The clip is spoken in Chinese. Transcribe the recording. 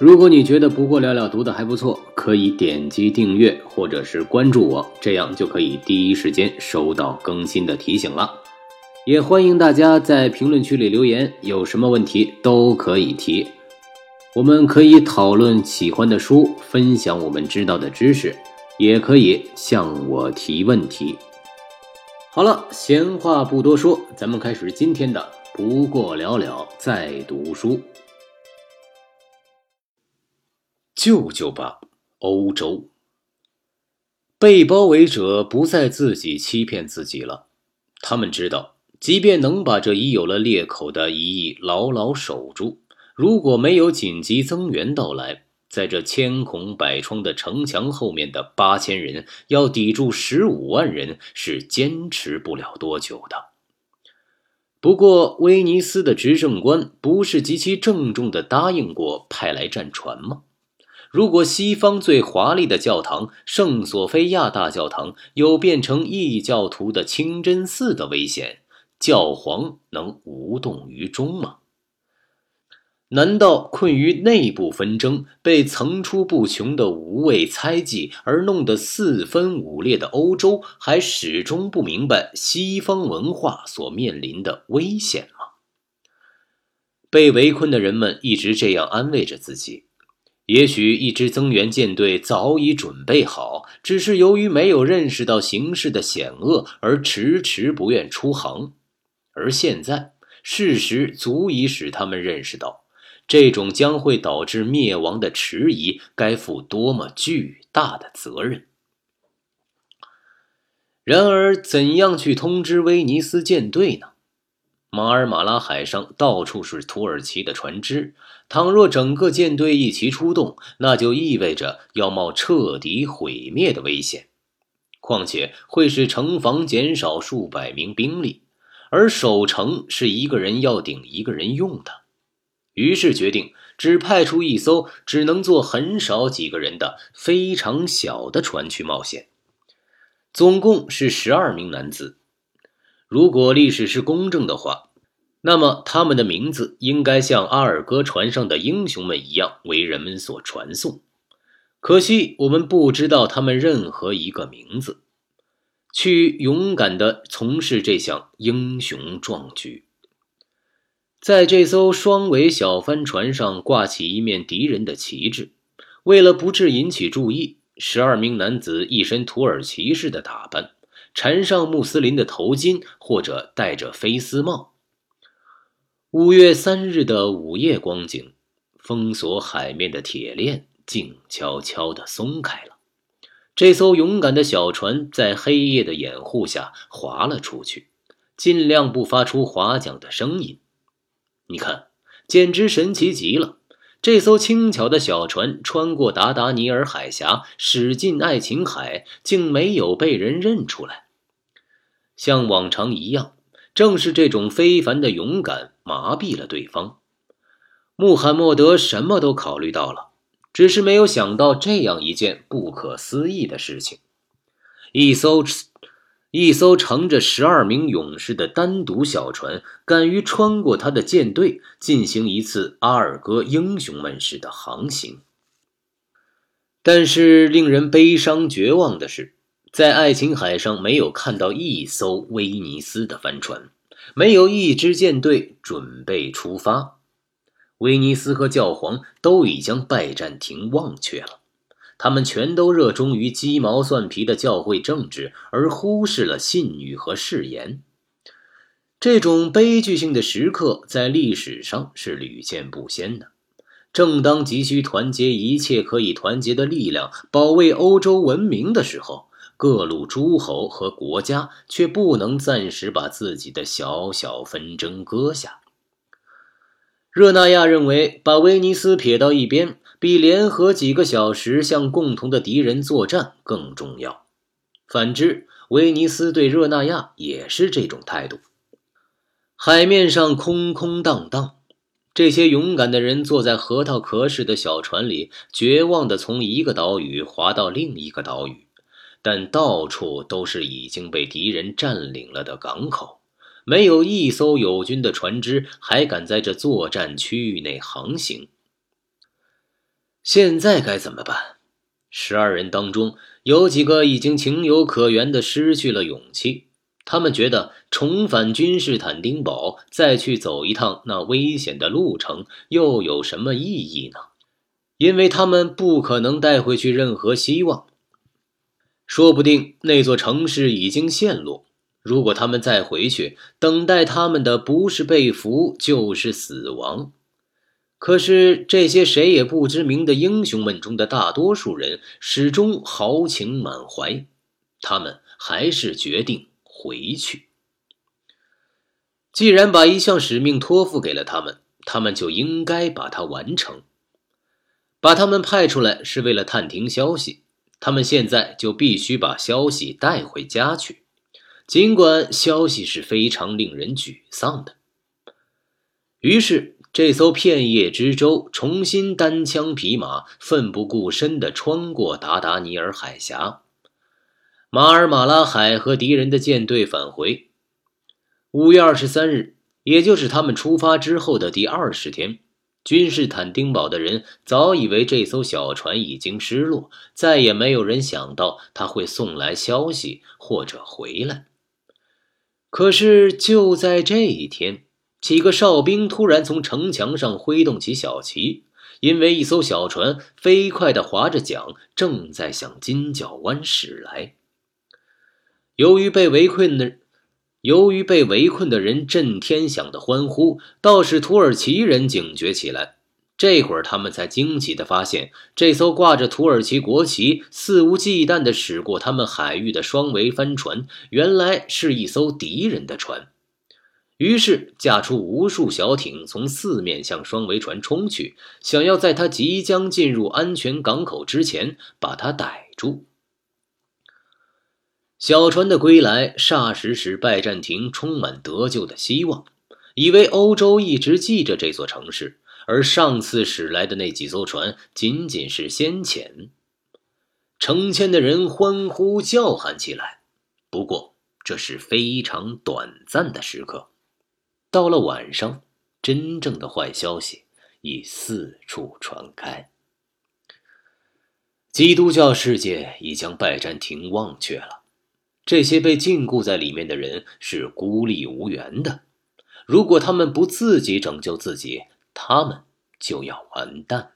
如果你觉得不过了了读的还不错，可以点击订阅或者是关注我，这样就可以第一时间收到更新的提醒了。也欢迎大家在评论区里留言，有什么问题都可以提，我们可以讨论喜欢的书，分享我们知道的知识，也可以向我提问题。好了，闲话不多说，咱们开始今天的不过了了再读书。救救吧，欧洲！被包围者不再自己欺骗自己了。他们知道，即便能把这已有了裂口的一役牢牢守住，如果没有紧急增援到来，在这千孔百疮的城墙后面的八千人要抵住十五万人，是坚持不了多久的。不过，威尼斯的执政官不是极其郑重地答应过派来战船吗？如果西方最华丽的教堂圣索菲亚大教堂有变成异教徒的清真寺的危险，教皇能无动于衷吗？难道困于内部纷争、被层出不穷的无谓猜忌而弄得四分五裂的欧洲，还始终不明白西方文化所面临的危险吗？被围困的人们一直这样安慰着自己。也许一支增援舰队早已准备好，只是由于没有认识到形势的险恶而迟迟不愿出航。而现在，事实足以使他们认识到，这种将会导致灭亡的迟疑该负多么巨大的责任。然而，怎样去通知威尼斯舰队呢？马尔马拉海上到处是土耳其的船只，倘若整个舰队一齐出动，那就意味着要冒彻底毁灭的危险。况且会使城防减少数百名兵力，而守城是一个人要顶一个人用的。于是决定只派出一艘只能坐很少几个人的非常小的船去冒险，总共是十二名男子。如果历史是公正的话，那么他们的名字应该像阿尔戈船上的英雄们一样为人们所传颂。可惜我们不知道他们任何一个名字。去勇敢地从事这项英雄壮举。在这艘双桅小帆船上挂起一面敌人的旗帜，为了不致引起注意，十二名男子一身土耳其式的打扮。缠上穆斯林的头巾，或者戴着菲斯帽。五月三日的午夜光景，封锁海面的铁链静悄悄地松开了。这艘勇敢的小船在黑夜的掩护下划了出去，尽量不发出划桨的声音。你看，简直神奇极了！这艘轻巧的小船穿过达达尼尔海峡，驶进爱琴海，竟没有被人认出来。像往常一样，正是这种非凡的勇敢麻痹了对方。穆罕默德什么都考虑到了，只是没有想到这样一件不可思议的事情：一艘一艘乘着十二名勇士的单独小船，敢于穿过他的舰队，进行一次阿尔戈英雄们式的航行。但是，令人悲伤绝望的是。在爱琴海上，没有看到一艘威尼斯的帆船，没有一支舰队准备出发。威尼斯和教皇都已将拜占庭忘却了，他们全都热衷于鸡毛蒜皮的教会政治，而忽视了信誉和誓言。这种悲剧性的时刻在历史上是屡见不鲜的。正当急需团结一切可以团结的力量，保卫欧洲文明的时候，各路诸侯和国家却不能暂时把自己的小小纷争搁下。热那亚认为，把威尼斯撇到一边，比联合几个小时向共同的敌人作战更重要。反之，威尼斯对热那亚也是这种态度。海面上空空荡荡，这些勇敢的人坐在核桃壳似的小船里，绝望地从一个岛屿划到另一个岛屿。但到处都是已经被敌人占领了的港口，没有一艘友军的船只还敢在这作战区域内航行。现在该怎么办？十二人当中有几个已经情有可原的失去了勇气，他们觉得重返君士坦丁堡，再去走一趟那危险的路程，又有什么意义呢？因为他们不可能带回去任何希望。说不定那座城市已经陷落。如果他们再回去，等待他们的不是被俘，就是死亡。可是这些谁也不知名的英雄们中的大多数人始终豪情满怀，他们还是决定回去。既然把一项使命托付给了他们，他们就应该把它完成。把他们派出来是为了探听消息，他们现在就必须把消息带回家去。尽管消息是非常令人沮丧的，于是这艘片叶之舟重新单枪匹马、奋不顾身地穿过达达尼尔海峡。马尔马拉海和敌人的舰队返回。五月二十三日，也就是他们出发之后的第二十天，君士坦丁堡的人早以为这艘小船已经失落，再也没有人想到他会送来消息或者回来。可是就在这一天，几个哨兵突然从城墙上挥动起小旗，因为一艘小船飞快地划着桨，正在向金角湾驶来。由于被围困的，由于被围困的人震天响的欢呼，倒是土耳其人警觉起来。这会儿，他们才惊奇地发现，这艘挂着土耳其国旗、肆无忌惮地驶过他们海域的双桅帆船，原来是一艘敌人的船。于是，架出无数小艇，从四面向双桅船冲去，想要在它即将进入安全港口之前把它逮住。小船的归来，霎时使拜占庭充满得救的希望，以为欧洲一直记着这座城市。而上次驶来的那几艘船仅仅是先遣，成千的人欢呼叫喊起来。不过这是非常短暂的时刻。到了晚上，真正的坏消息已四处传开：基督教世界已将拜占庭忘却了。这些被禁锢在里面的人是孤立无援的。如果他们不自己拯救自己，他们就要完蛋。